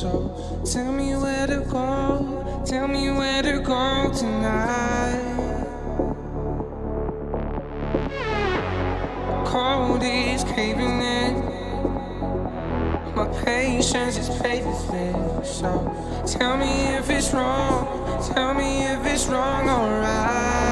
So tell me where to go. Tell me where to go tonight. Cold is caving in. My patience is fading. So tell me if it's wrong. Tell me if it's wrong, alright.